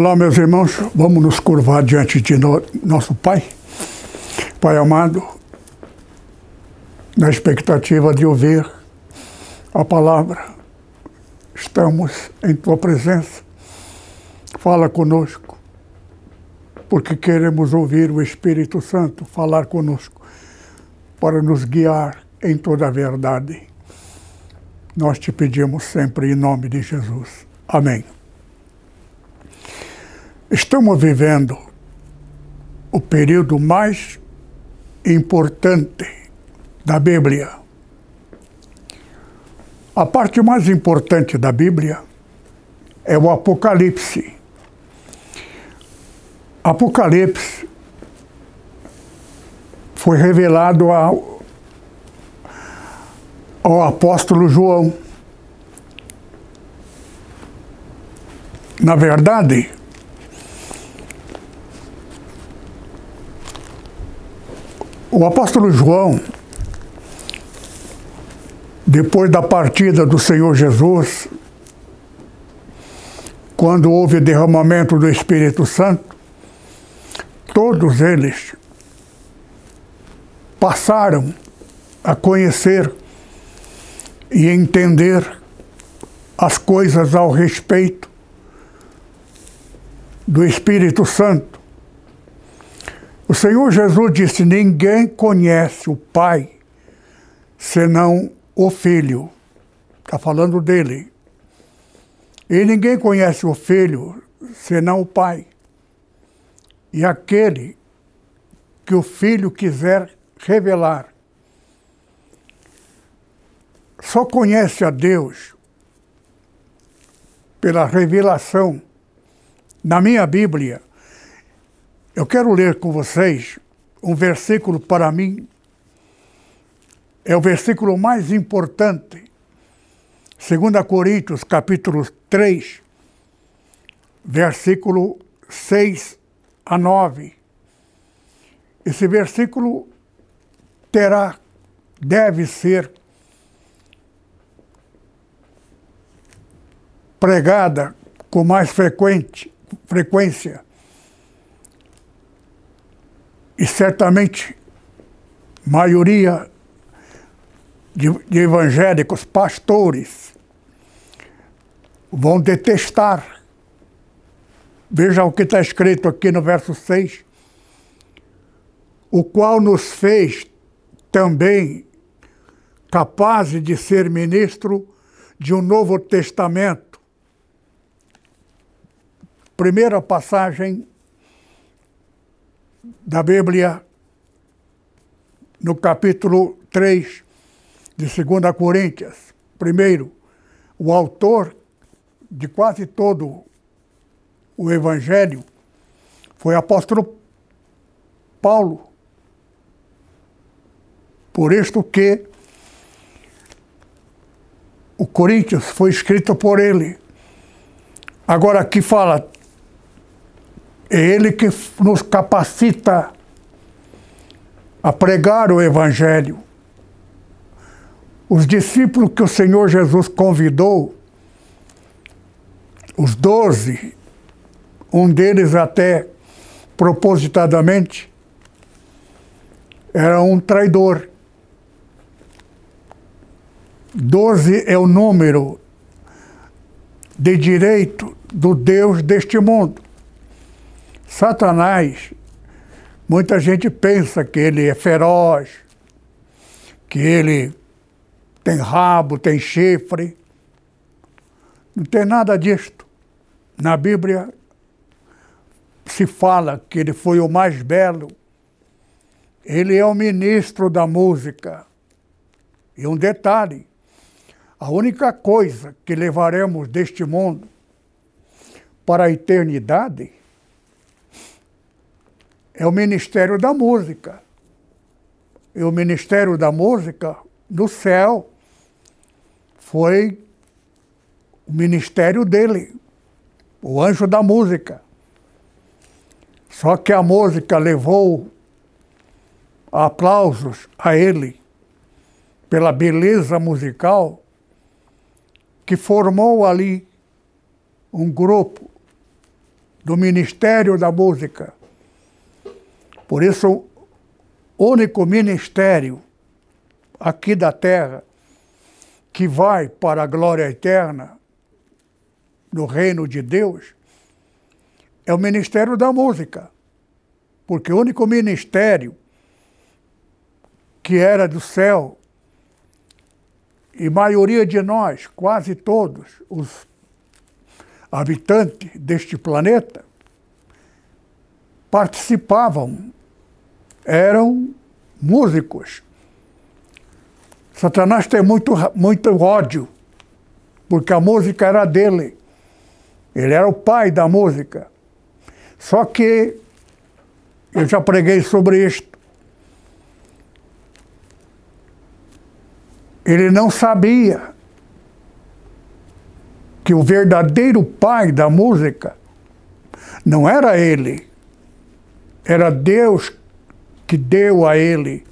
Olá, meus irmãos, vamos nos curvar diante de no, nosso Pai, Pai amado, na expectativa de ouvir a palavra. Estamos em Tua presença. Fala conosco, porque queremos ouvir o Espírito Santo falar conosco, para nos guiar em toda a verdade. Nós te pedimos sempre em nome de Jesus. Amém. Estamos vivendo o período mais importante da Bíblia. A parte mais importante da Bíblia é o Apocalipse. Apocalipse foi revelado ao, ao apóstolo João. Na verdade, O apóstolo João, depois da partida do Senhor Jesus, quando houve o derramamento do Espírito Santo, todos eles passaram a conhecer e entender as coisas ao respeito do Espírito Santo o Senhor Jesus disse: Ninguém conhece o Pai senão o Filho. Está falando dele. E ninguém conhece o Filho senão o Pai. E aquele que o Filho quiser revelar. Só conhece a Deus pela revelação. Na minha Bíblia, eu quero ler com vocês um versículo para mim, é o versículo mais importante. 2 Coríntios, capítulo 3, versículo 6 a 9. Esse versículo terá, deve ser pregada com mais frequente, frequência e certamente maioria de, de evangélicos, pastores, vão detestar. Veja o que está escrito aqui no verso 6. O qual nos fez também capazes de ser ministro de um novo testamento. Primeira passagem da Bíblia, no capítulo 3 de 2 Coríntios. Primeiro, o autor de quase todo o Evangelho foi o apóstolo Paulo. Por isto que o Coríntios foi escrito por ele. Agora aqui fala é Ele que nos capacita a pregar o Evangelho. Os discípulos que o Senhor Jesus convidou, os doze, um deles até propositadamente, era um traidor. Doze é o número de direito do Deus deste mundo. Satanás, muita gente pensa que ele é feroz, que ele tem rabo, tem chifre. Não tem nada disto. Na Bíblia se fala que ele foi o mais belo. Ele é o ministro da música. E um detalhe: a única coisa que levaremos deste mundo para a eternidade é o Ministério da Música. E o Ministério da Música no céu foi o ministério dele, o anjo da música. Só que a música levou aplausos a ele pela beleza musical que formou ali um grupo do Ministério da Música. Por isso, o único ministério aqui da terra que vai para a glória eterna no reino de Deus é o ministério da música. Porque o único ministério que era do céu, e maioria de nós, quase todos os habitantes deste planeta, participavam, eram músicos. Satanás tem muito, muito ódio, porque a música era dele. Ele era o pai da música. Só que eu já preguei sobre isto. Ele não sabia que o verdadeiro pai da música não era ele, era Deus que deu a ele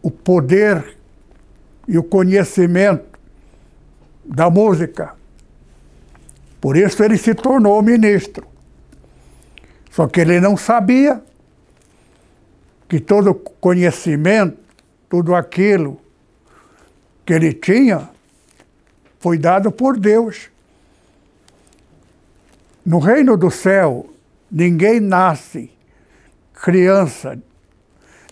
o poder e o conhecimento da música. Por isso ele se tornou ministro. Só que ele não sabia que todo conhecimento, tudo aquilo que ele tinha, foi dado por Deus. No reino do céu, ninguém nasce criança,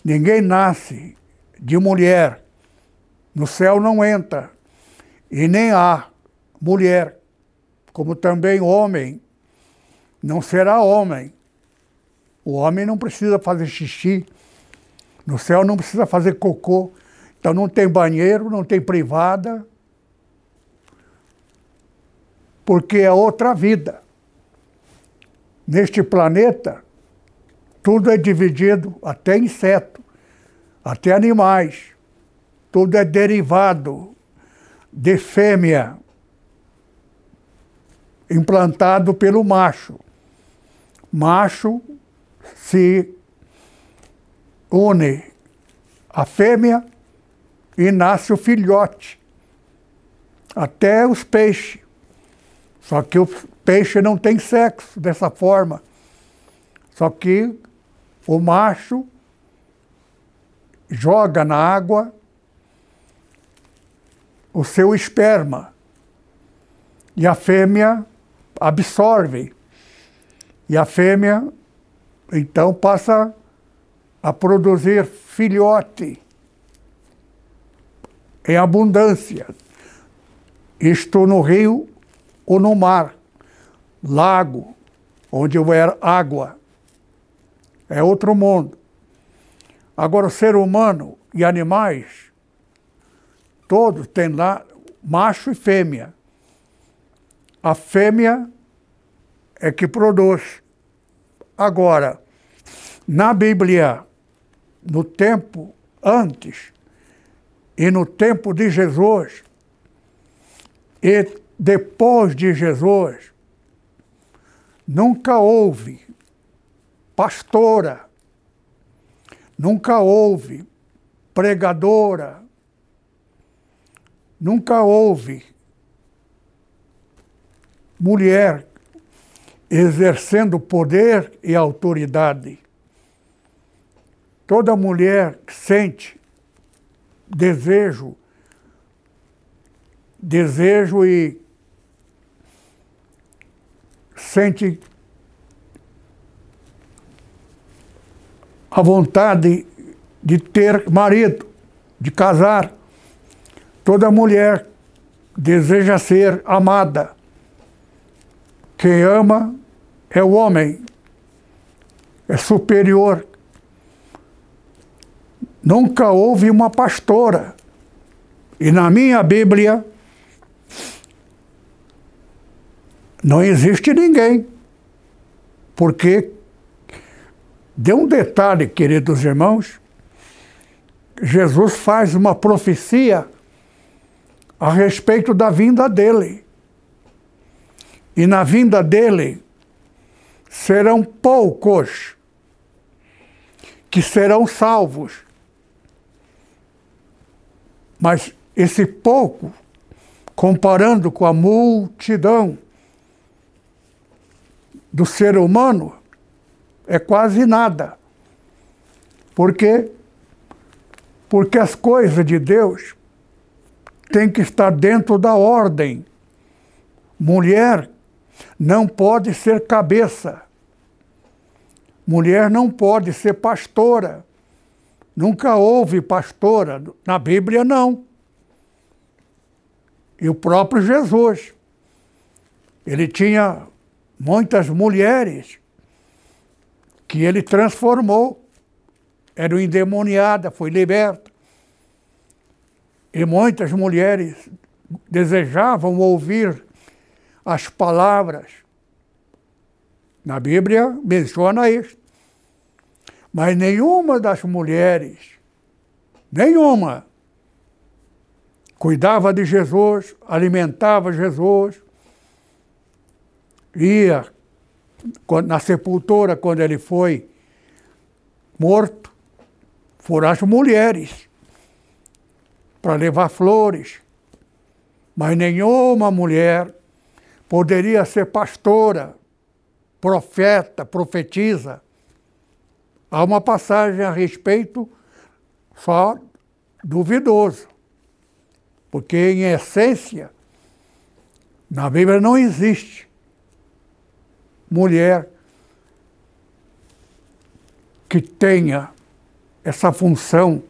ninguém nasce de mulher. No céu não entra, e nem há mulher como também homem não será homem. O homem não precisa fazer xixi, no céu não precisa fazer cocô, então não tem banheiro, não tem privada, porque é outra vida. Neste planeta, tudo é dividido, até inseto, até animais, tudo é derivado de fêmea implantado pelo macho. Macho se une à fêmea e nasce o filhote. Até os peixes. Só que o peixe não tem sexo dessa forma. Só que o macho joga na água o seu esperma. E a fêmea absorve. E a fêmea, então, passa a produzir filhote em abundância. Isto no rio ou no mar, lago, onde houver água. É outro mundo. Agora, o ser humano e animais, todos têm lá macho e fêmea. A fêmea é que produz. Agora, na Bíblia, no tempo antes e no tempo de Jesus e depois de Jesus, nunca houve pastora, nunca houve pregadora, nunca houve mulher exercendo poder e autoridade. Toda mulher sente desejo, desejo e sente a vontade de ter marido, de casar. Toda mulher deseja ser amada. Quem ama é o homem, é superior. Nunca houve uma pastora. E na minha Bíblia Não existe ninguém. Porque, de um detalhe, queridos irmãos, Jesus faz uma profecia a respeito da vinda dele. E na vinda dele serão poucos que serão salvos. Mas esse pouco, comparando com a multidão do ser humano, é quase nada. Por quê? Porque as coisas de Deus têm que estar dentro da ordem. Mulher não pode ser cabeça. Mulher não pode ser pastora. Nunca houve pastora. Na Bíblia, não. E o próprio Jesus. Ele tinha muitas mulheres que ele transformou. Era endemoniada, foi liberta. E muitas mulheres desejavam ouvir as palavras. Na Bíblia menciona isso. Mas nenhuma das mulheres, nenhuma, cuidava de Jesus, alimentava Jesus, ia na sepultura quando ele foi morto, foram as mulheres para levar flores. Mas nenhuma mulher poderia ser pastora, profeta, profetiza. Há uma passagem a respeito só duvidoso. Porque, em essência, na Bíblia não existe mulher que tenha essa função.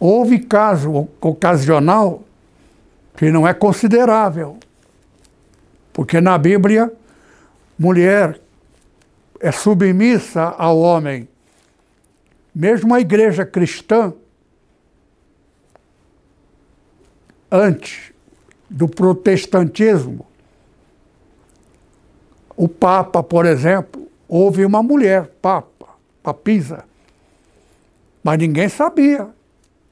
Houve caso ocasional que não é considerável, porque na Bíblia, mulher é submissa ao homem. Mesmo a igreja cristã, antes do protestantismo, o Papa, por exemplo, houve uma mulher, Papa, Papisa, mas ninguém sabia.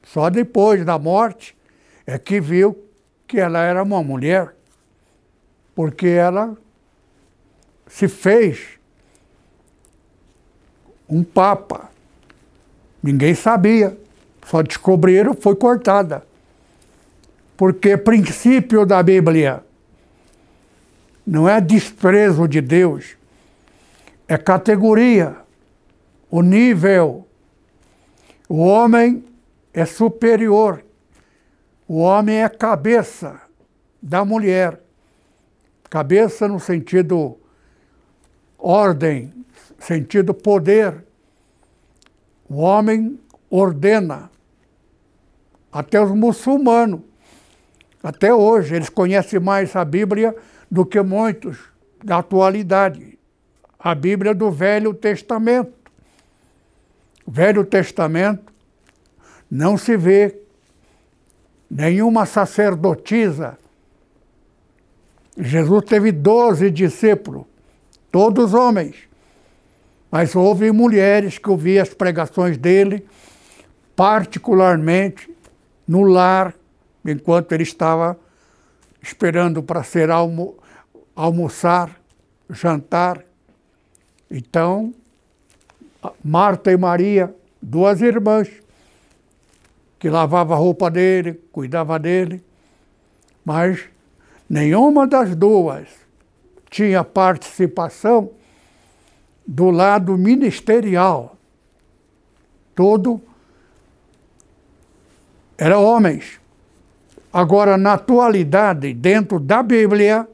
Só depois da morte é que viu que ela era uma mulher, porque ela se fez um papa. Ninguém sabia. Só descobriram, foi cortada. Porque princípio da Bíblia não é desprezo de Deus, é categoria, o nível. O homem é superior. O homem é cabeça da mulher. Cabeça no sentido ordem, sentido poder. O homem ordena. Até os muçulmanos, até hoje, eles conhecem mais a Bíblia do que muitos da atualidade. A Bíblia do Velho Testamento. Velho Testamento não se vê nenhuma sacerdotisa. Jesus teve doze discípulos, todos homens. Mas houve mulheres que ouviam as pregações dele, particularmente no lar, enquanto ele estava esperando para ser almo almoçar, jantar. Então, Marta e Maria, duas irmãs, que lavava a roupa dele, cuidava dele, mas nenhuma das duas tinha participação do lado ministerial. Todo era homens. Agora, na atualidade, dentro da Bíblia,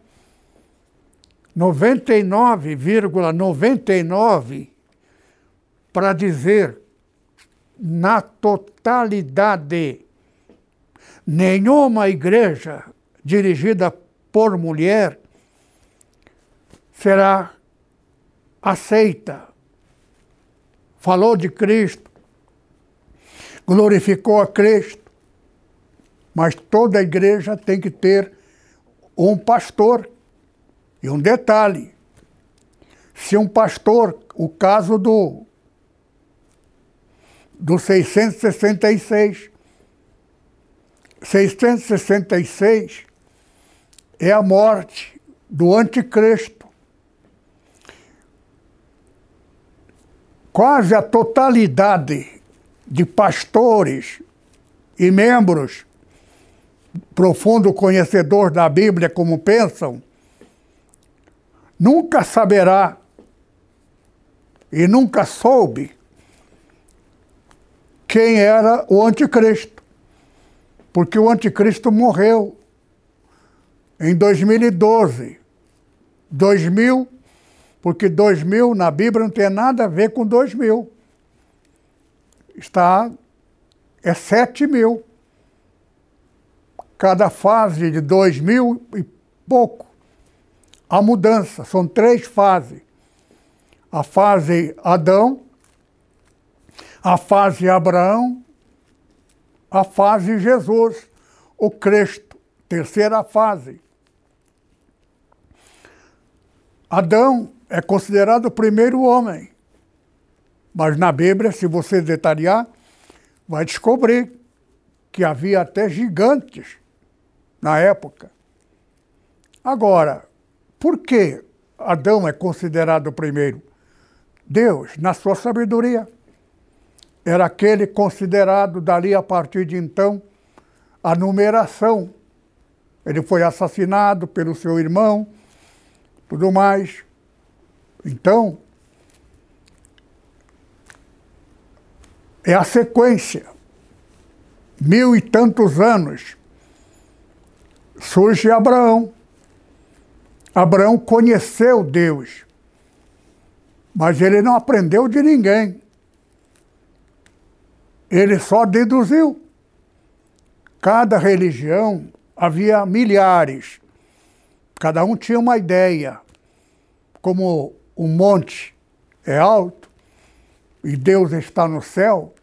99,99 ,99 para dizer na totalidade nenhuma igreja dirigida por mulher será aceita. Falou de Cristo, glorificou a Cristo, mas toda igreja tem que ter um pastor E um detalhe: se um pastor, o caso do, do 666, 666 é a morte do anticristo. Quase a totalidade de pastores e membros profundo conhecedor da Bíblia como pensam, nunca saberá e nunca soube quem era o anticristo. Porque o anticristo morreu em 2012. 2000, porque 2000 na Bíblia não tem nada a ver com 2000. Está, é 7 mil. Cada fase de 2000 e pouco. A mudança, são três fases. A fase Adão, a fase Abraão, a fase Jesus, o Cristo, terceira fase. Adão é considerado o primeiro homem. Mas na Bíblia, se você detalhar, vai descobrir que havia até gigantes na época. Agora, por que Adão é considerado o primeiro? Deus, na sua sabedoria, era aquele considerado dali a partir de então a numeração. Ele foi assassinado pelo seu irmão, tudo mais. Então, é a sequência. Mil e tantos anos. Surge Abraão. Abraão conheceu Deus, mas ele não aprendeu de ninguém. Ele só deduziu. Cada religião havia milhares, cada um tinha uma ideia como o monte é alto e Deus está no céu,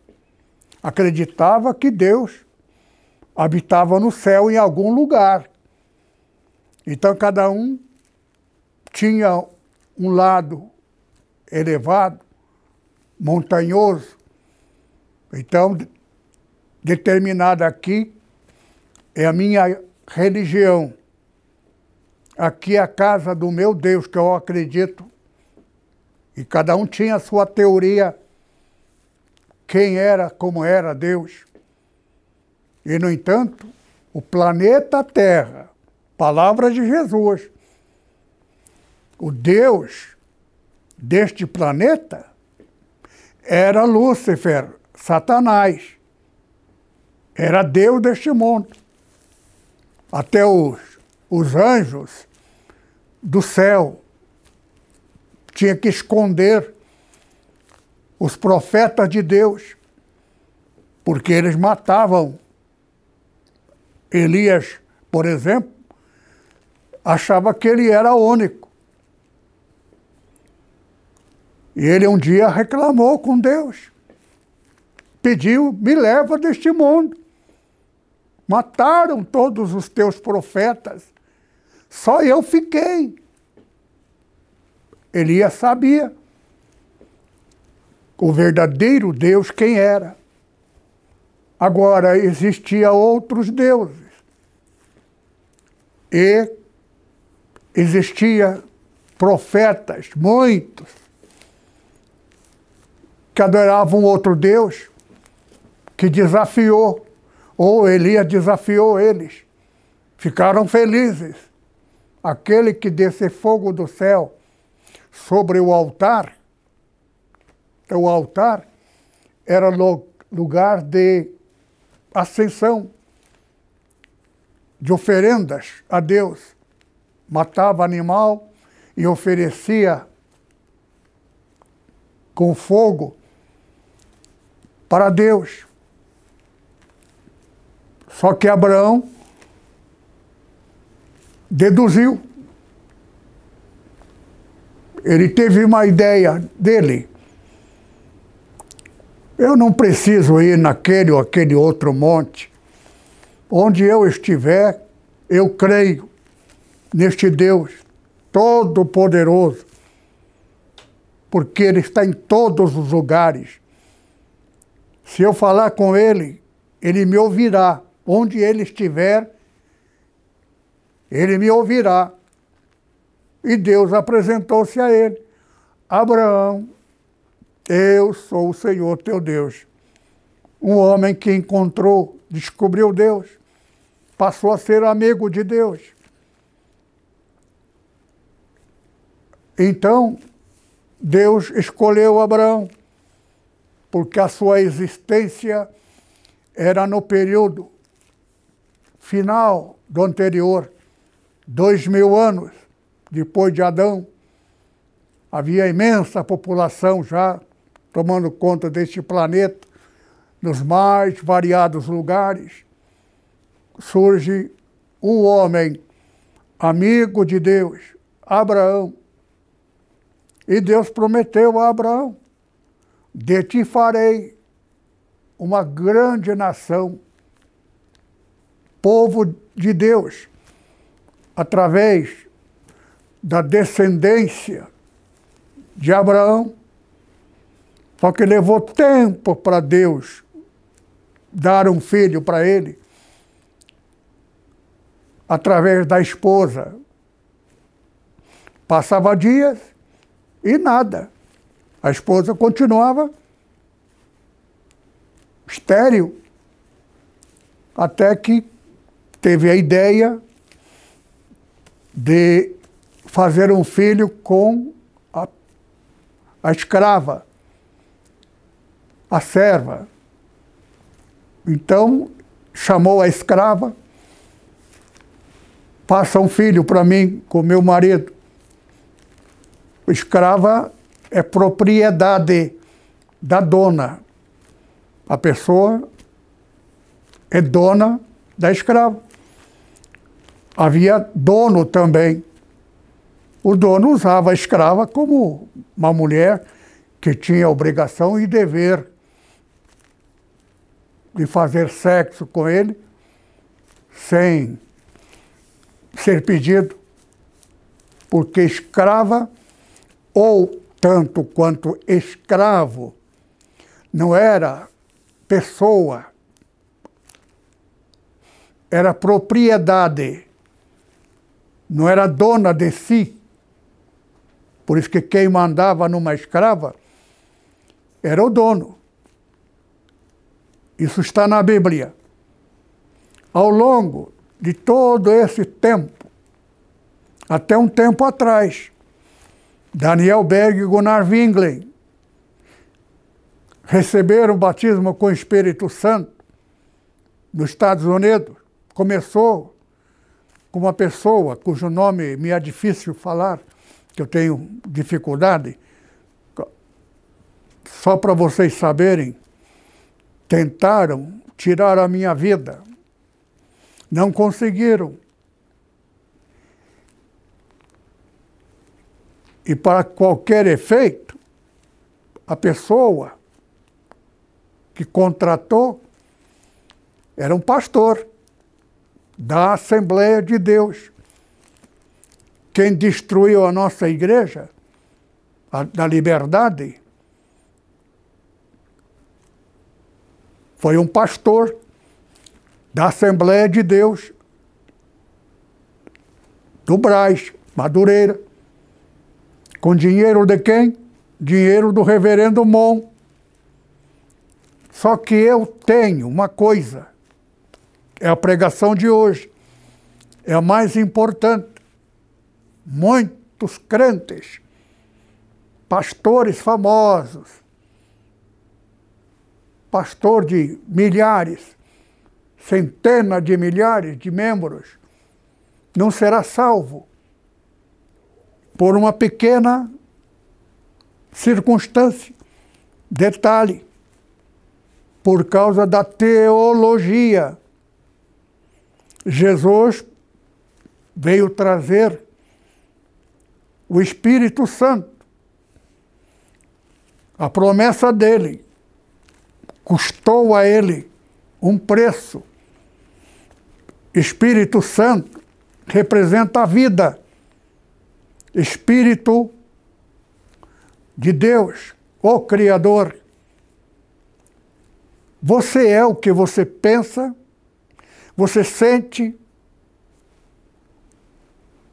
acreditava que Deus habitava no céu em algum lugar. Então cada um tinha um lado elevado, montanhoso. Então, determinada aqui é a minha religião. Aqui é a casa do meu Deus, que eu acredito. E cada um tinha a sua teoria, quem era, como era Deus. E, no entanto, o planeta Terra, palavra de Jesus, o Deus deste planeta era Lúcifer, Satanás. Era Deus deste mundo. Até os, os anjos do céu. Tinha que esconder os profetas de Deus, porque eles matavam. Elias, por exemplo, achava que ele era único. E ele um dia reclamou com Deus. Pediu: me leva deste mundo. Mataram todos os teus profetas só eu fiquei. Elias sabia o verdadeiro Deus quem era. Agora, existia outros deuses. E existia profetas, muitos, que adoravam outro Deus, que desafiou, ou Elias desafiou eles. Ficaram felizes aquele que desce fogo do céu sobre o altar, o altar era lugar de ascensão, de oferendas a Deus. Matava animal e oferecia com fogo para Deus. Só que Abraão deduziu. Ele teve uma ideia dele. Eu não preciso ir naquele ou aquele outro monte. Onde eu estiver, eu creio neste Deus. Todo-Poderoso, porque Ele está em todos os lugares. Se eu falar com Ele, Ele me ouvirá. Onde Ele estiver, Ele me ouvirá. E Deus apresentou-se a ele: Abraão, eu sou o Senhor teu Deus. Um homem que encontrou, descobriu Deus, passou a ser amigo de Deus. Então, Deus escolheu Abraão, porque a sua existência era no período final do anterior, dois mil anos depois de Adão. Havia imensa população já tomando conta deste planeta, nos mais variados lugares. Surge um homem, amigo de Deus, Abraão, e Deus prometeu a Abraão: De ti farei uma grande nação, povo de Deus, através da descendência de Abraão. Só que levou tempo para Deus dar um filho para ele, através da esposa. Passava dias, e nada. A esposa continuava estéril. Até que teve a ideia de fazer um filho com a, a escrava, a serva. Então, chamou a escrava, passa um filho para mim com meu marido escrava é propriedade da dona. A pessoa é dona da escrava. Havia dono também. O dono usava a escrava como uma mulher que tinha obrigação e dever de fazer sexo com ele sem ser pedido, porque escrava ou tanto quanto escravo, não era pessoa, era propriedade, não era dona de si. Por isso que quem mandava numa escrava era o dono. Isso está na Bíblia. Ao longo de todo esse tempo, até um tempo atrás, Daniel Berg e Gunnar Winglen receberam o batismo com o Espírito Santo nos Estados Unidos. Começou com uma pessoa cujo nome me é difícil falar, que eu tenho dificuldade. Só para vocês saberem, tentaram tirar a minha vida. Não conseguiram. E para qualquer efeito, a pessoa que contratou era um pastor da Assembleia de Deus. Quem destruiu a nossa igreja, a, da liberdade, foi um pastor da Assembleia de Deus do Braz, Madureira. Com dinheiro de quem? Dinheiro do reverendo Mon. Só que eu tenho uma coisa, é a pregação de hoje, é a mais importante. Muitos crentes, pastores famosos, pastor de milhares, centenas de milhares de membros, não será salvo por uma pequena circunstância, detalhe, por causa da teologia. Jesus veio trazer o Espírito Santo. A promessa dele custou a ele um preço. Espírito Santo representa a vida Espírito de Deus, o Criador. Você é o que você pensa, você sente,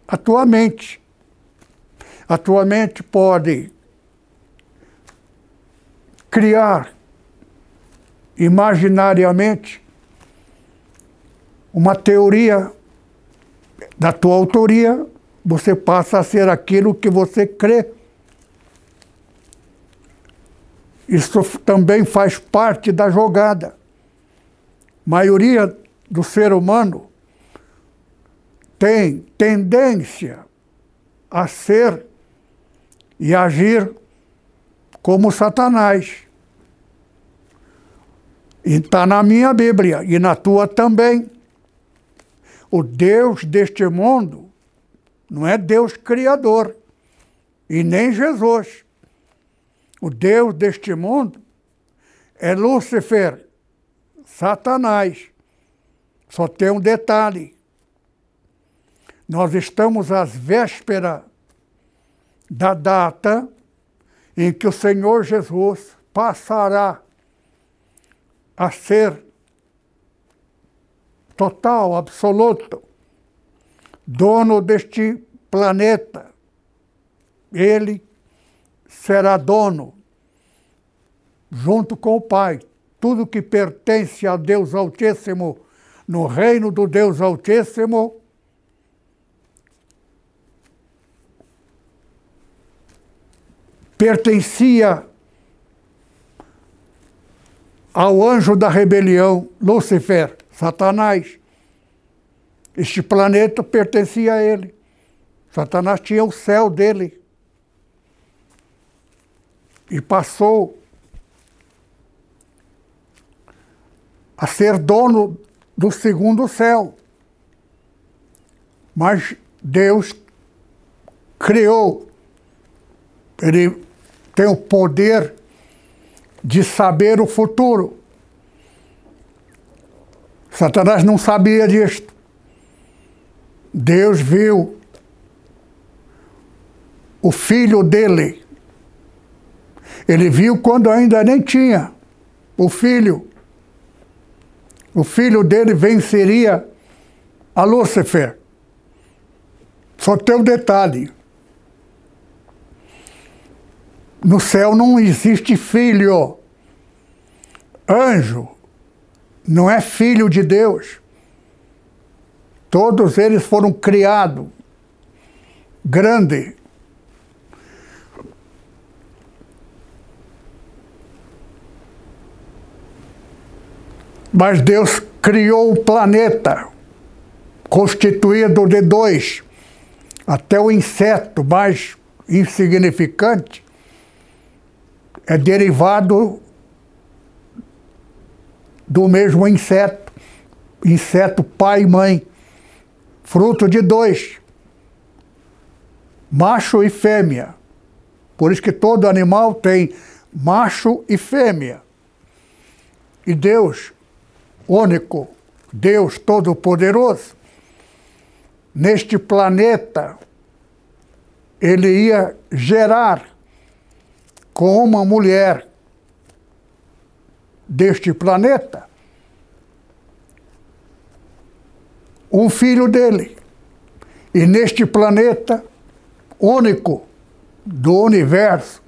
a tua mente. A tua mente pode criar imaginariamente uma teoria da tua autoria, você passa a ser aquilo que você crê. Isso também faz parte da jogada. A maioria do ser humano tem tendência a ser e agir como Satanás. E está na minha Bíblia e na tua também. O Deus deste mundo não é Deus criador e nem Jesus. O Deus deste mundo é Lúcifer, Satanás. Só tem um detalhe. Nós estamos às vésperas da data em que o Senhor Jesus passará a ser total, absoluto, dono deste planeta. Ele será dono, junto com o Pai. Tudo que pertence a Deus Altíssimo, no reino do Deus Altíssimo, pertencia ao anjo da rebelião, Lúcifer, Satanás. Este planeta pertencia a ele. Satanás tinha o céu dele. E passou a ser dono do segundo céu. Mas Deus criou, ele tem o poder de saber o futuro. Satanás não sabia disto. Deus viu o filho dele. Ele viu quando ainda nem tinha o filho. O filho dele venceria a Lúcifer. Só tem um detalhe. No céu não existe filho. Anjo não é filho de Deus. Todos eles foram criados grande. Mas Deus criou o planeta constituído de dois. Até o inseto mais insignificante é derivado do mesmo inseto, inseto pai e mãe, fruto de dois, macho e fêmea. Por isso que todo animal tem macho e fêmea. E Deus, único, Deus Todo-Poderoso, neste planeta, ele ia gerar com uma mulher deste planeta um filho dele. E neste planeta único do universo,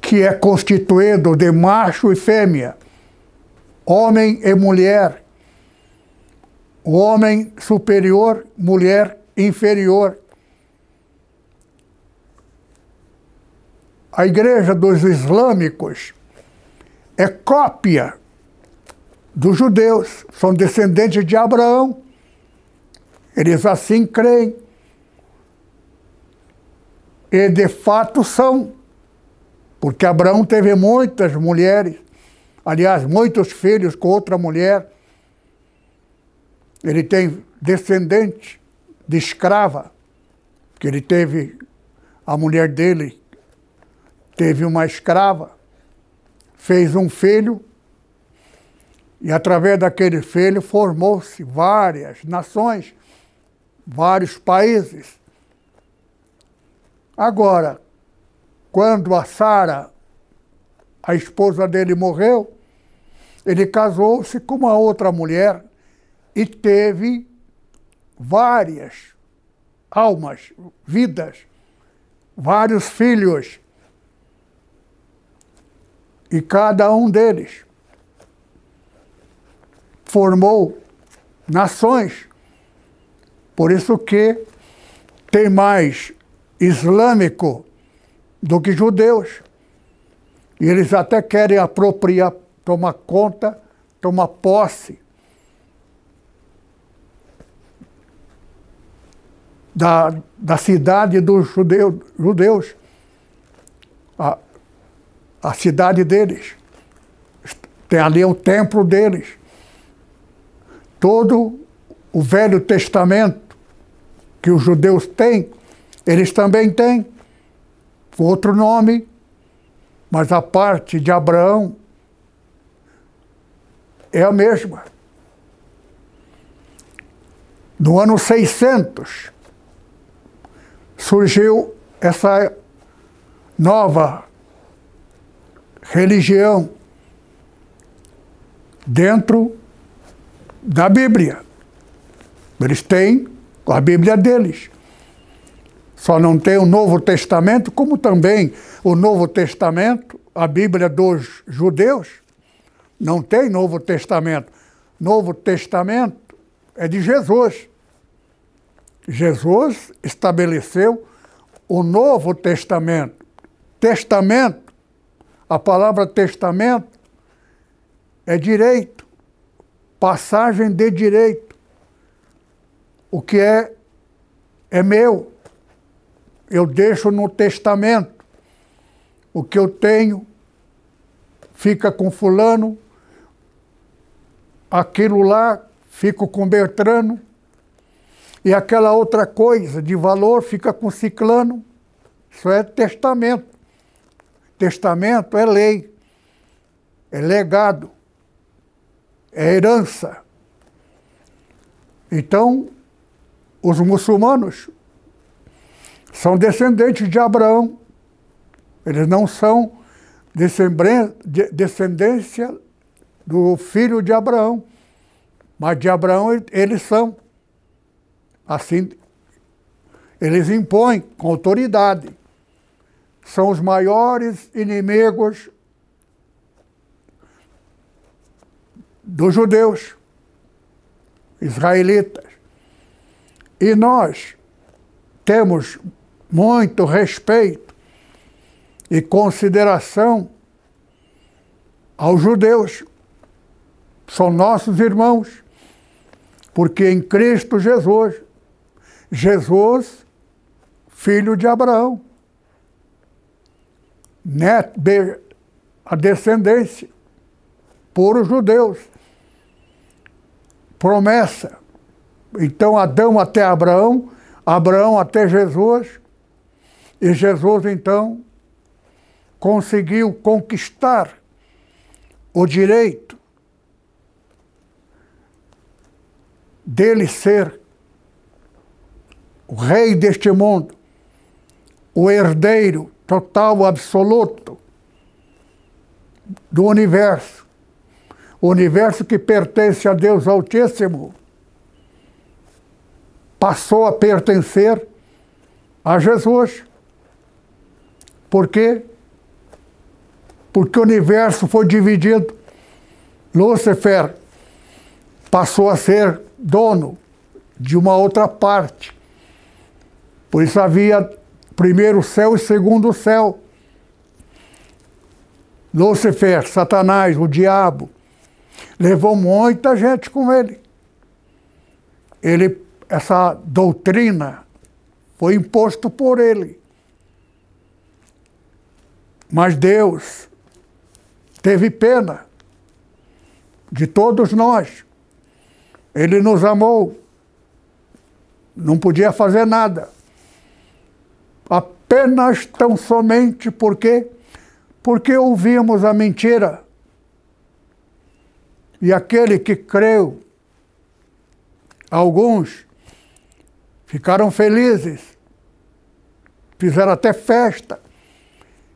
que é constituído de macho e fêmea, homem e mulher, homem superior, mulher inferior, a igreja dos islâmicos é cópia dos judeus, são descendentes de Abraão. Eles assim creem. E de fato são, porque Abraão teve muitas mulheres, aliás, muitos filhos com outra mulher. Ele tem descendente de escrava, que ele teve a mulher dele teve uma escrava, fez um filho, e através daquele filho formou-se várias nações, vários países. Agora, quando a Sara, a esposa dele, morreu, ele casou-se com uma outra mulher e teve várias almas, vidas, vários filhos. E cada um deles formou nações. Por isso que tem mais islâmico do que judeus. E eles até querem apropriar, tomar conta, tomar posse da, da cidade dos judeu, judeus, a, a cidade deles. Tem ali o templo deles. Todo o Velho Testamento que os judeus têm, eles também têm. Outro nome, mas a parte de Abraão é a mesma. No ano 600, surgiu essa nova religião dentro da Bíblia. Eles têm a Bíblia deles. Só não tem o Novo Testamento, como também o Novo Testamento, a Bíblia dos judeus, não tem Novo Testamento. Novo Testamento é de Jesus. Jesus estabeleceu o Novo Testamento. Testamento, a palavra testamento é direito, passagem de direito. O que é, é meu. Eu deixo no testamento. O que eu tenho fica com fulano, aquilo lá fica com Bertrano e aquela outra coisa de valor fica com ciclano. Isso é testamento. Testamento é lei, é legado, é herança. Então, os muçulmanos são descendentes de Abraão. Eles não são descendência do filho de Abraão, mas de Abraão eles são. Assim, eles impõem com autoridade. São os maiores inimigos dos judeus, israelitas. E nós temos muito respeito e consideração aos judeus. São nossos irmãos, porque em Cristo Jesus Jesus, filho de Abraão, neto, a descendência, por os judeus. Promessa. Então, Adão até Abraão, Abraão até Jesus, e Jesus, então, conseguiu conquistar o direito dele ser o rei deste mundo, o herdeiro total, absoluto do universo, o universo que pertence a Deus Altíssimo, passou a pertencer a Jesus. Por quê? Porque o universo foi dividido. Lúcifer passou a ser dono de uma outra parte. Por isso havia primeiro céu e segundo céu. Lúcifer, Satanás, o diabo, levou muita gente com ele. Ele, essa doutrina foi imposto por ele. Mas Deus teve pena de todos nós. Ele nos amou. Não podia fazer nada apenas tão somente porque porque ouvimos a mentira. E aquele que creu, alguns ficaram felizes, fizeram até festa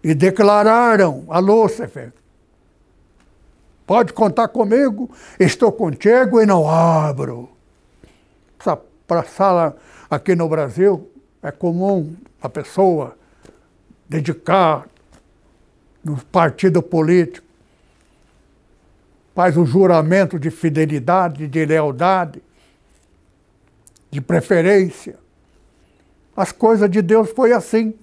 e declararam a Lúcifer: Pode contar comigo, estou contigo e não abro. Para a sala aqui no Brasil é comum a pessoa dedicar no partido político, faz o juramento de fidelidade, de lealdade, de preferência. As coisas de Deus foi assim.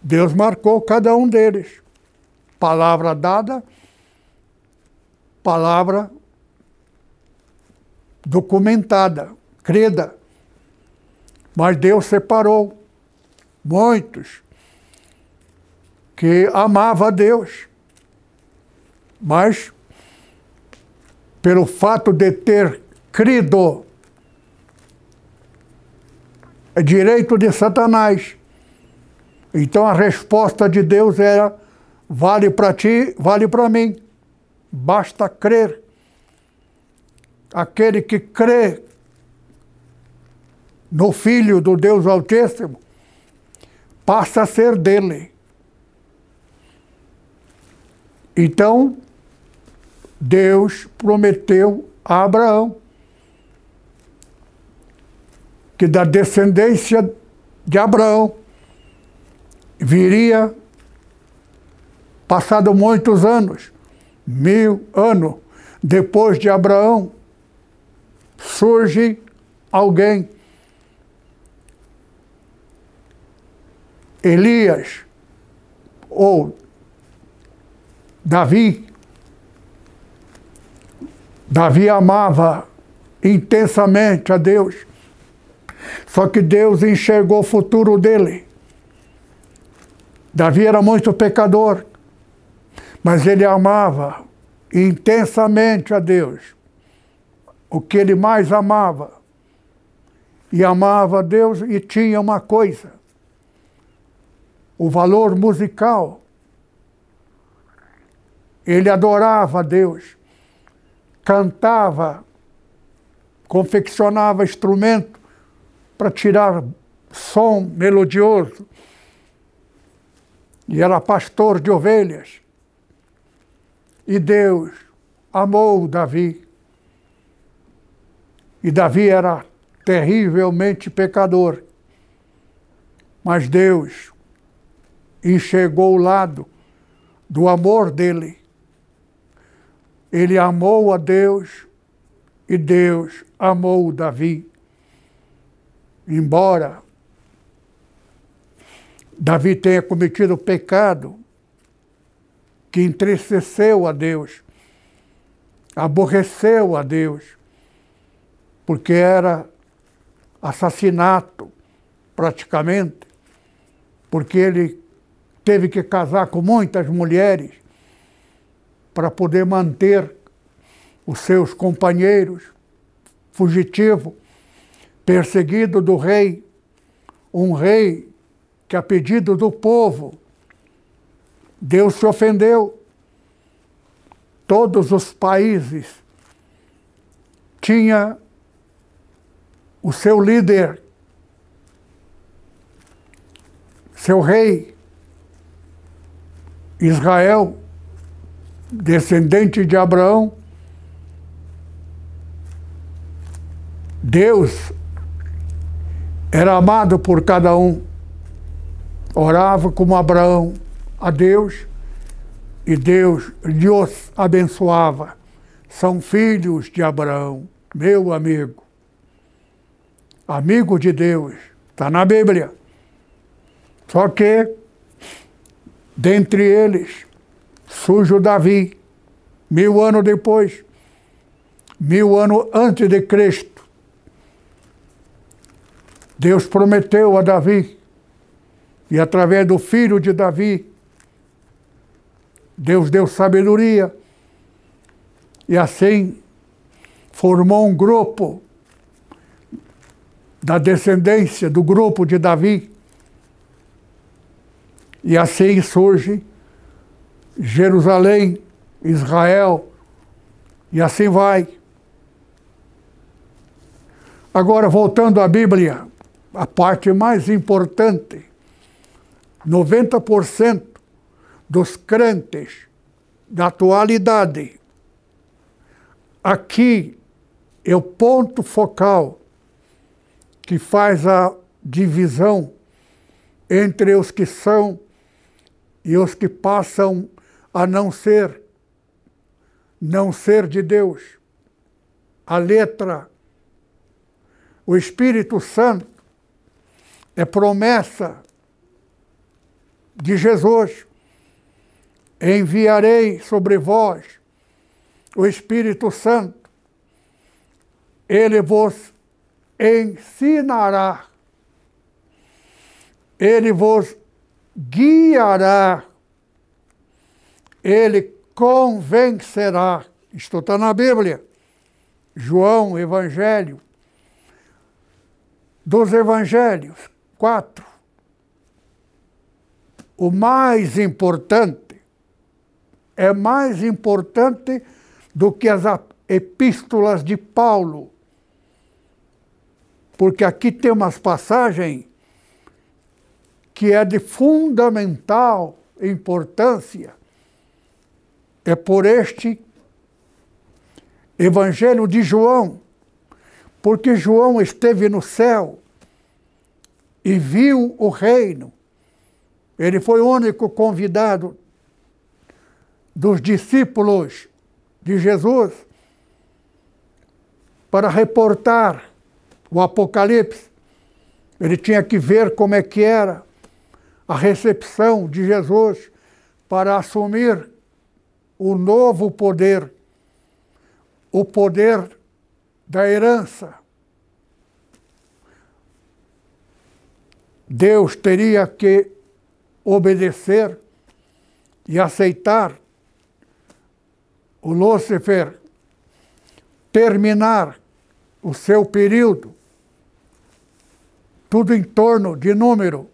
Deus marcou cada um deles. Palavra dada, palavra documentada, creda. Mas Deus separou muitos que amava a Deus. Mas pelo fato de ter crido é direito de Satanás. Então a resposta de Deus era: vale para ti, vale para mim. Basta crer. Aquele que crê no Filho do Deus Altíssimo passa a ser dele. Então, Deus prometeu a Abraão que da descendência de Abraão viria, passado muitos anos, mil anos depois de Abraão, surge alguém. Elias, ou Davi. Davi amava intensamente a Deus. Só que Deus enxergou o futuro dele. Davi era muito pecador, mas ele amava intensamente a Deus. O que ele mais amava. E amava a Deus e tinha uma coisa: o valor musical. Ele adorava a Deus, cantava, confeccionava instrumento para tirar som melodioso. E era pastor de ovelhas. E Deus amou Davi. E Davi era terrivelmente pecador. Mas Deus enxergou o lado do amor dele. Ele amou a Deus e Deus amou Davi. Embora Davi tenha cometido pecado que entristeceu a Deus, aborreceu a Deus, porque era assassinato, praticamente, porque ele teve que casar com muitas mulheres para poder manter os seus companheiros fugitivos perseguido do rei, um rei que, a pedido do povo, Deus se ofendeu. Todos os países tinha o seu líder, seu rei, Israel, descendente de Abraão. Deus era amado por cada um. Orava como Abraão a Deus e Deus lhes abençoava. São filhos de Abraão, meu amigo. Amigo de Deus, está na Bíblia. Só que, dentre eles, surge o Davi, mil anos depois, mil anos antes de Cristo. Deus prometeu a Davi, e através do filho de Davi, Deus deu sabedoria, e assim formou um grupo da descendência do grupo de Davi. E assim surge Jerusalém, Israel, e assim vai. Agora, voltando à Bíblia, a parte mais importante, 90% dos crentes da atualidade. Aqui é o ponto focal que faz a divisão entre os que são e os que passam a não ser, não ser de Deus. A letra, o Espírito Santo é promessa de Jesus. Enviarei sobre vós o Espírito Santo, ele vos ensinará, ele vos guiará, ele convencerá. Isto está na Bíblia. João, Evangelho. Dos Evangelhos, quatro. O mais importante é mais importante do que as epístolas de Paulo. Porque aqui tem umas passagens que é de fundamental importância. É por este Evangelho de João, porque João esteve no céu e viu o reino. Ele foi o único convidado dos discípulos de Jesus para reportar o Apocalipse. Ele tinha que ver como é que era a recepção de Jesus para assumir o novo poder, o poder da herança. Deus teria que obedecer e aceitar o Lúcifer terminar o seu período, tudo em torno de número.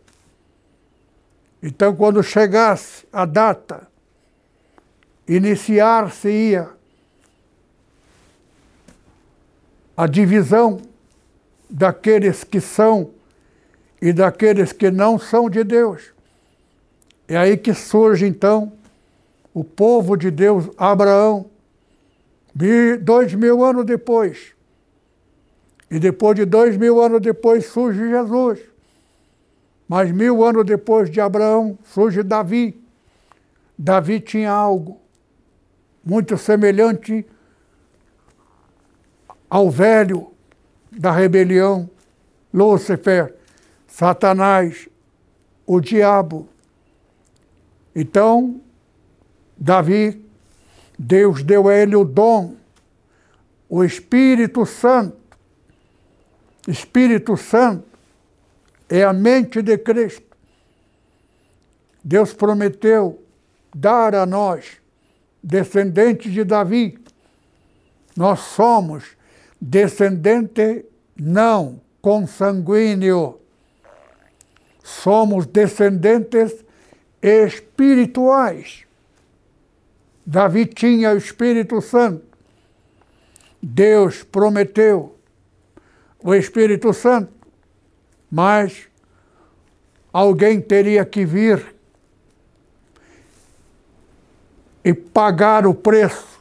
Então, quando chegasse a data, iniciar-se-ia a divisão daqueles que são e daqueles que não são de Deus. É aí que surge, então, o povo de Deus, Abraão, dois mil anos depois. E depois de dois mil anos depois surge Jesus. Mas mil anos depois de Abraão surge Davi. Davi tinha algo muito semelhante ao velho da rebelião, Lúcifer, Satanás, o diabo. Então, Davi, Deus deu a ele o dom, o Espírito Santo. Espírito Santo é a mente de Cristo. Deus prometeu dar a nós, descendentes de Davi, nós somos descendente não consanguíneo, somos descendentes espirituais. Davi tinha o Espírito Santo. Deus prometeu o Espírito Santo, mas alguém teria que vir e pagar o preço.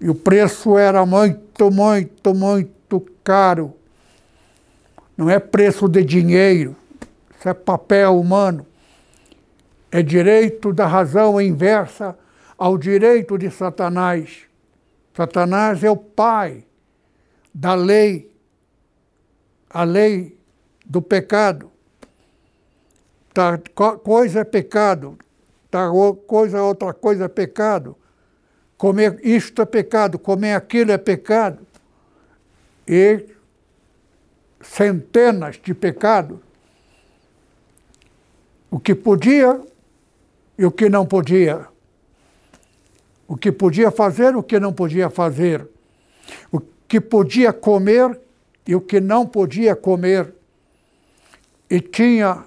E o preço era muito, muito, muito caro. Não é preço de dinheiro, isso é papel humano é direito da razão inversa ao direito de Satanás. Satanás é o pai da lei, a lei do pecado. Tá, coisa é pecado, tá, coisa outra coisa é pecado. Comer isto é pecado, comer aquilo é pecado. E centenas de pecados. O que podia e o que não podia. O que podia fazer, o que não podia fazer. O que podia comer e o que não podia comer. E tinha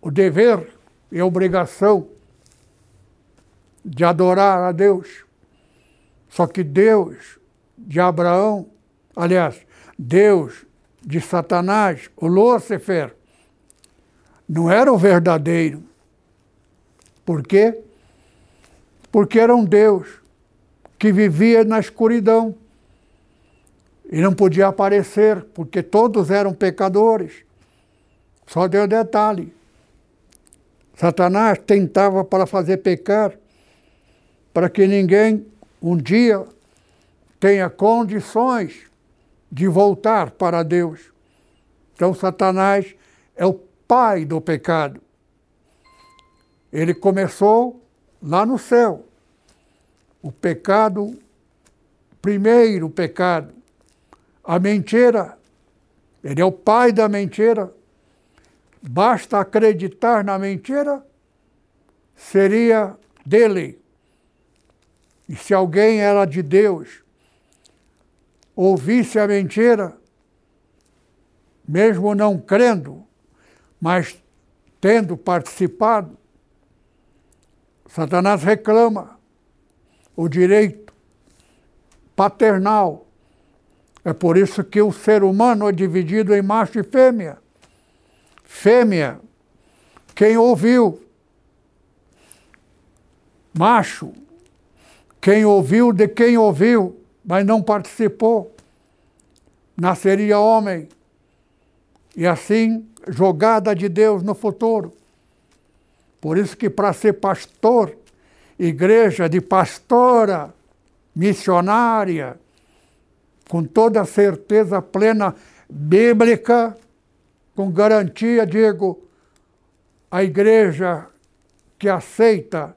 o dever e a obrigação de adorar a Deus. Só que Deus de Abraão, aliás, Deus de Satanás, o Lúcifer, não era o verdadeiro. Por quê? Porque era um Deus que vivia na escuridão e não podia aparecer, porque todos eram pecadores. Só deu detalhe. Satanás tentava para fazer pecar, para que ninguém um dia tenha condições de voltar para Deus. Então, Satanás é o pai do pecado. Ele começou lá no céu. O pecado, primeiro pecado, a mentira. Ele é o pai da mentira. Basta acreditar na mentira, seria dele. E se alguém era de Deus, ouvisse a mentira, mesmo não crendo, mas tendo participado, Satanás reclama o direito paternal. É por isso que o ser humano é dividido em macho e fêmea. Fêmea, quem ouviu. Macho, quem ouviu de quem ouviu, mas não participou. Nasceria homem. E assim, jogada de Deus no futuro. Por isso que para ser pastor, igreja de pastora, missionária, com toda certeza plena bíblica, com garantia, digo, a igreja que aceita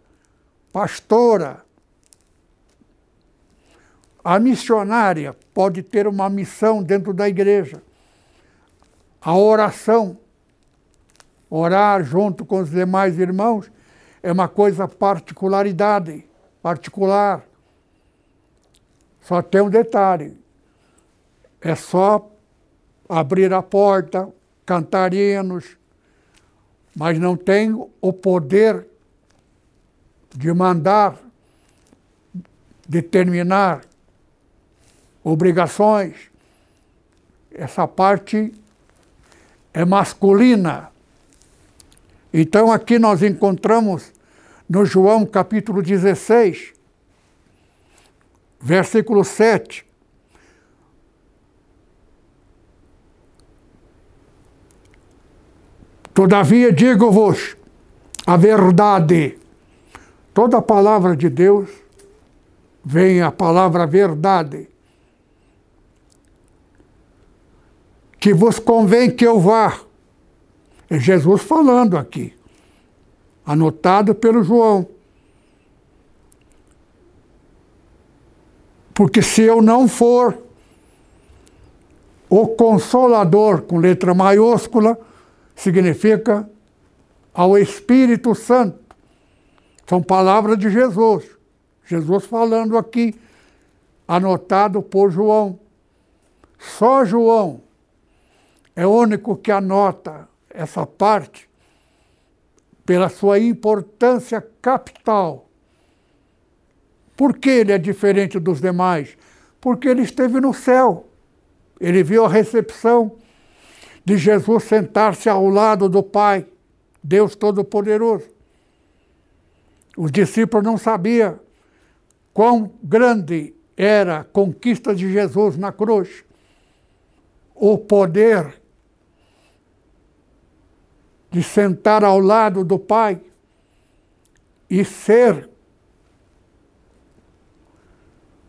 pastora, a missionária pode ter uma missão dentro da igreja. A oração, orar junto com os demais irmãos, é uma coisa particularidade, particular. Só tem um detalhe: é só abrir a porta, cantar hinos, mas não tem o poder de mandar, determinar obrigações. Essa parte é masculina. Então aqui nós encontramos no João capítulo 16, versículo 7. Todavia digo-vos a verdade. Toda palavra de Deus vem a palavra verdade. Que vos convém que eu vá. É Jesus falando aqui anotado pelo João. Porque se eu não for o consolador com letra maiúscula, significa ao Espírito Santo. São palavras de Jesus. Jesus falando aqui, anotado por João. Só João é o único que anota essa parte pela sua importância capital. Por que ele é diferente dos demais? Porque ele esteve no céu. Ele viu a recepção de Jesus sentar-se ao lado do Pai, Deus Todo-Poderoso. Os discípulos não sabiam quão grande era a conquista de Jesus na cruz, o poder de sentar ao lado do Pai e ser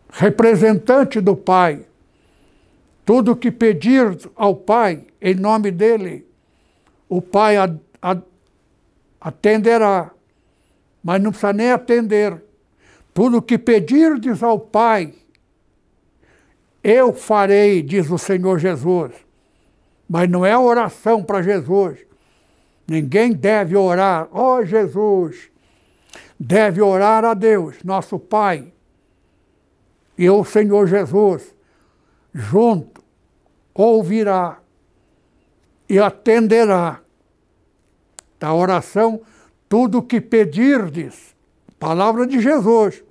representante do Pai. Tudo que pedir ao Pai em nome dele, o Pai atenderá, mas não precisa nem atender. Tudo que pedirdes ao Pai, eu farei, diz o Senhor Jesus. Mas não é oração para Jesus, Ninguém deve orar, ó oh, Jesus, deve orar a Deus, nosso Pai, e o Senhor Jesus, junto, ouvirá e atenderá da oração tudo que pedirdes, palavra de Jesus,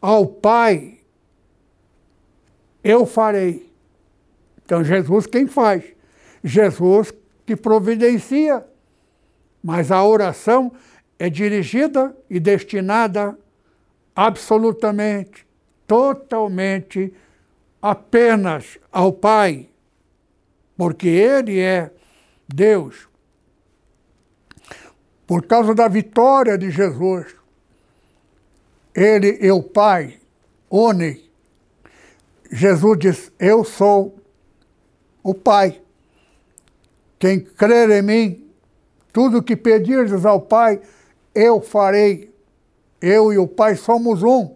ao Pai, eu farei. Então, Jesus quem faz? Jesus que providencia. Mas a oração é dirigida e destinada absolutamente, totalmente, apenas ao Pai, porque Ele é Deus. Por causa da vitória de Jesus, Ele e o Pai unem. Jesus diz: Eu sou o Pai. Quem crer em mim, tudo que pedirdes ao Pai, eu farei. Eu e o Pai somos um.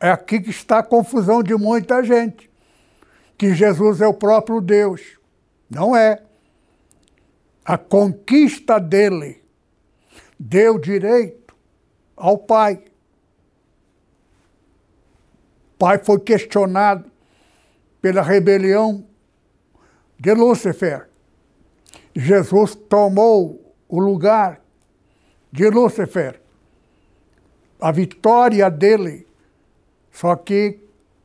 É aqui que está a confusão de muita gente. Que Jesus é o próprio Deus. Não é. A conquista dele deu direito ao Pai. O Pai foi questionado pela rebelião de Lúcifer. Jesus tomou o lugar de Lúcifer. A vitória dele. Só que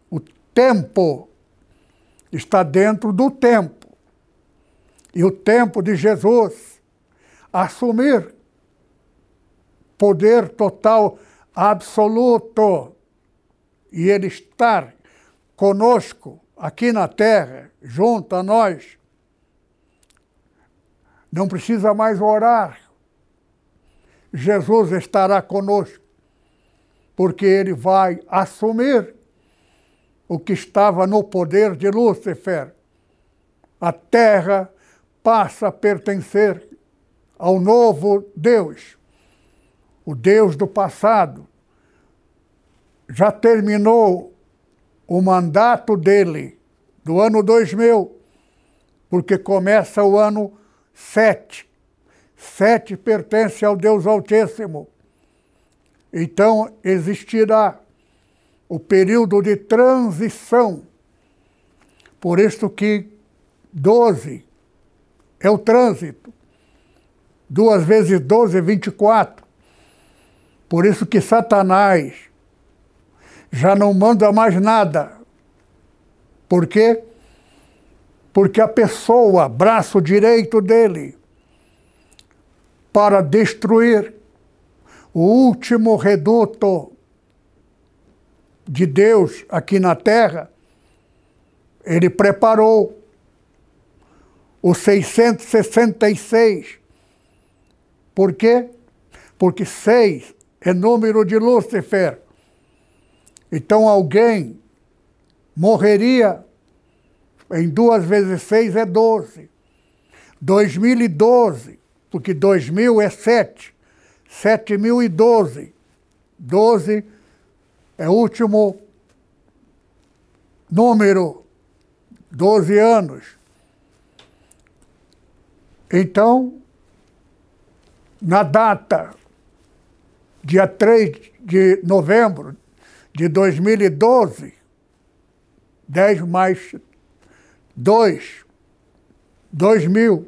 o tempo está dentro do tempo. E o tempo de Jesus assumir poder total absoluto e ele estar conosco aqui na terra, junto a nós. Não precisa mais orar. Jesus estará conosco, porque ele vai assumir o que estava no poder de Lúcifer. A terra passa a pertencer ao novo Deus, o Deus do passado. Já terminou o mandato dele do ano 2000, porque começa o ano 7. 7 pertence ao Deus Altíssimo. Então existirá o período de transição. Por isso que 12 é o trânsito. Duas vezes 12 é 24. Por isso que Satanás já não manda mais nada. Por quê? Porque a pessoa, braço direito dele, para destruir o último reduto de Deus aqui na terra, ele preparou o 666. Por quê? Porque seis é número de Lúcifer. Então alguém morreria em duas vezes seis é doze. 2012, porque 2000 é sete. 7012. 12 é o último número. 12 anos. Então, na data, dia 3 de novembro de 2012, 10 mais 2, 2000,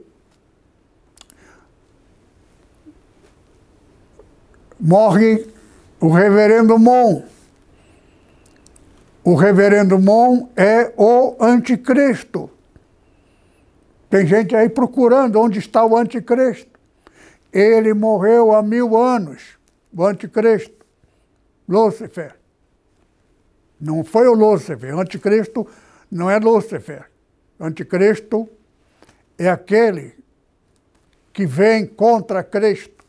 morre o reverendo Mon. O reverendo Mon é o anticristo. Tem gente aí procurando onde está o anticristo. Ele morreu há mil anos, o anticristo, Lúcifer. Não foi o Lúcifer. O anticristo não é Lúcifer. Anticristo é aquele que vem contra Cristo.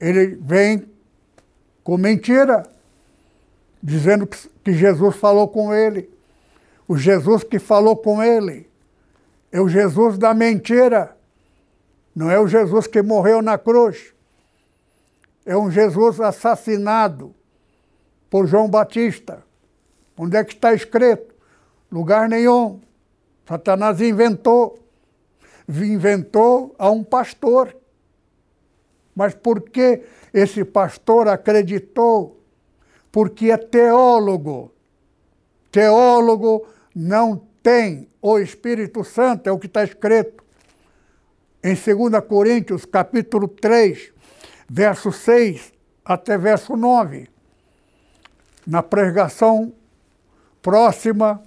Ele vem com mentira, dizendo que Jesus falou com ele. O Jesus que falou com ele é o Jesus da mentira. Não é o Jesus que morreu na cruz. É um Jesus assassinado por João Batista. Onde é que está escrito? Lugar nenhum. Satanás inventou. Inventou a um pastor. Mas por que esse pastor acreditou? Porque é teólogo. Teólogo não tem o Espírito Santo, é o que está escrito. Em 2 Coríntios, capítulo 3, verso 6 até verso 9 na pregação próxima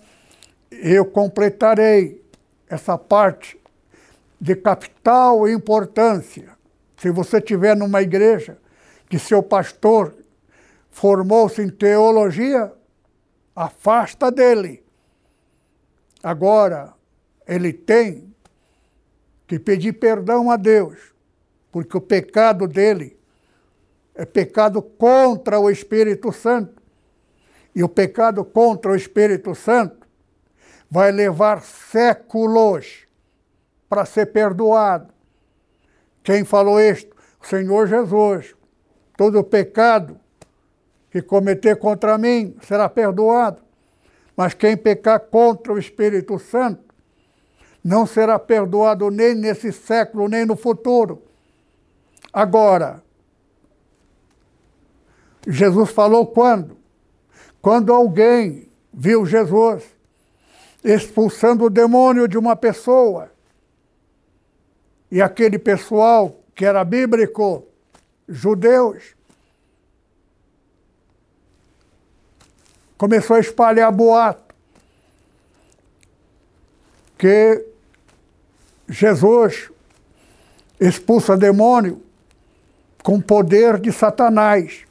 eu completarei essa parte de capital importância. Se você tiver numa igreja que seu pastor formou-se em teologia, afasta dele. Agora, ele tem que pedir perdão a Deus, porque o pecado dele é pecado contra o Espírito Santo. E o pecado contra o Espírito Santo vai levar séculos para ser perdoado. Quem falou isto? O Senhor Jesus. Todo pecado que cometer contra mim será perdoado. Mas quem pecar contra o Espírito Santo não será perdoado nem nesse século, nem no futuro. Agora, Jesus falou quando? Quando alguém viu Jesus expulsando o demônio de uma pessoa e aquele pessoal que era bíblico, judeus, começou a espalhar boato que Jesus expulsa demônio com poder de Satanás.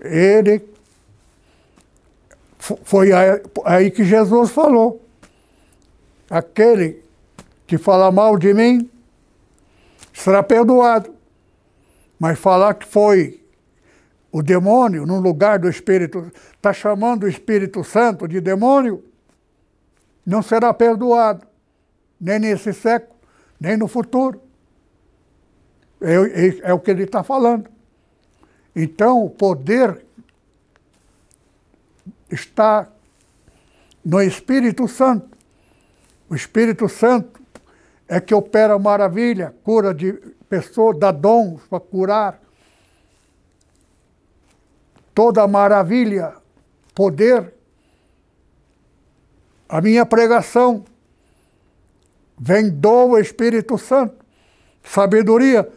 Ele foi aí que Jesus falou. Aquele que fala mal de mim será perdoado. Mas falar que foi o demônio no lugar do Espírito, está chamando o Espírito Santo de demônio, não será perdoado, nem nesse século, nem no futuro. É, é, é o que ele está falando. Então, o poder está no Espírito Santo. O Espírito Santo é que opera maravilha, cura de pessoas, dá dons para curar. Toda maravilha, poder. A minha pregação vem do Espírito Santo. Sabedoria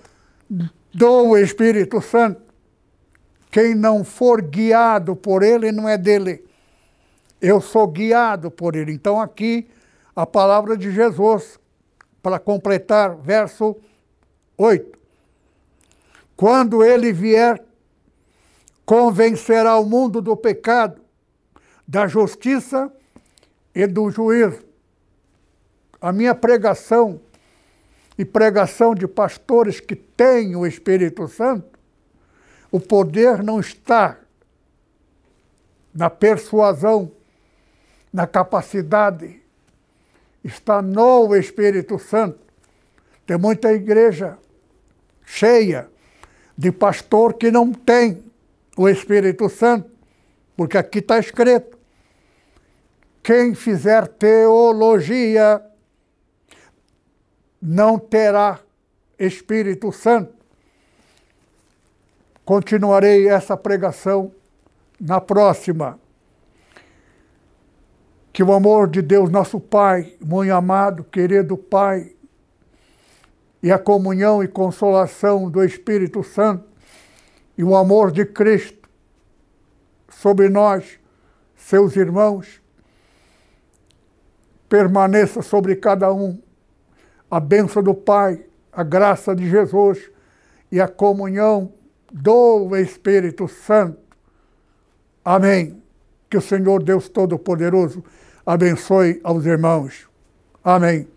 do Espírito Santo. Quem não for guiado por ele não é dele. Eu sou guiado por ele. Então, aqui, a palavra de Jesus, para completar, verso 8. Quando ele vier, convencerá o mundo do pecado, da justiça e do juízo. A minha pregação e pregação de pastores que têm o Espírito Santo o poder não está na persuasão, na capacidade, está no Espírito Santo. Tem muita igreja cheia de pastor que não tem o Espírito Santo, porque aqui está escrito: quem fizer teologia não terá Espírito Santo. Continuarei essa pregação na próxima. Que o amor de Deus, nosso Pai, muito amado, querido Pai, e a comunhão e consolação do Espírito Santo e o amor de Cristo sobre nós, seus irmãos, permaneça sobre cada um. A bênção do Pai, a graça de Jesus e a comunhão do Espírito Santo. Amém. Que o Senhor Deus Todo-Poderoso abençoe aos irmãos. Amém.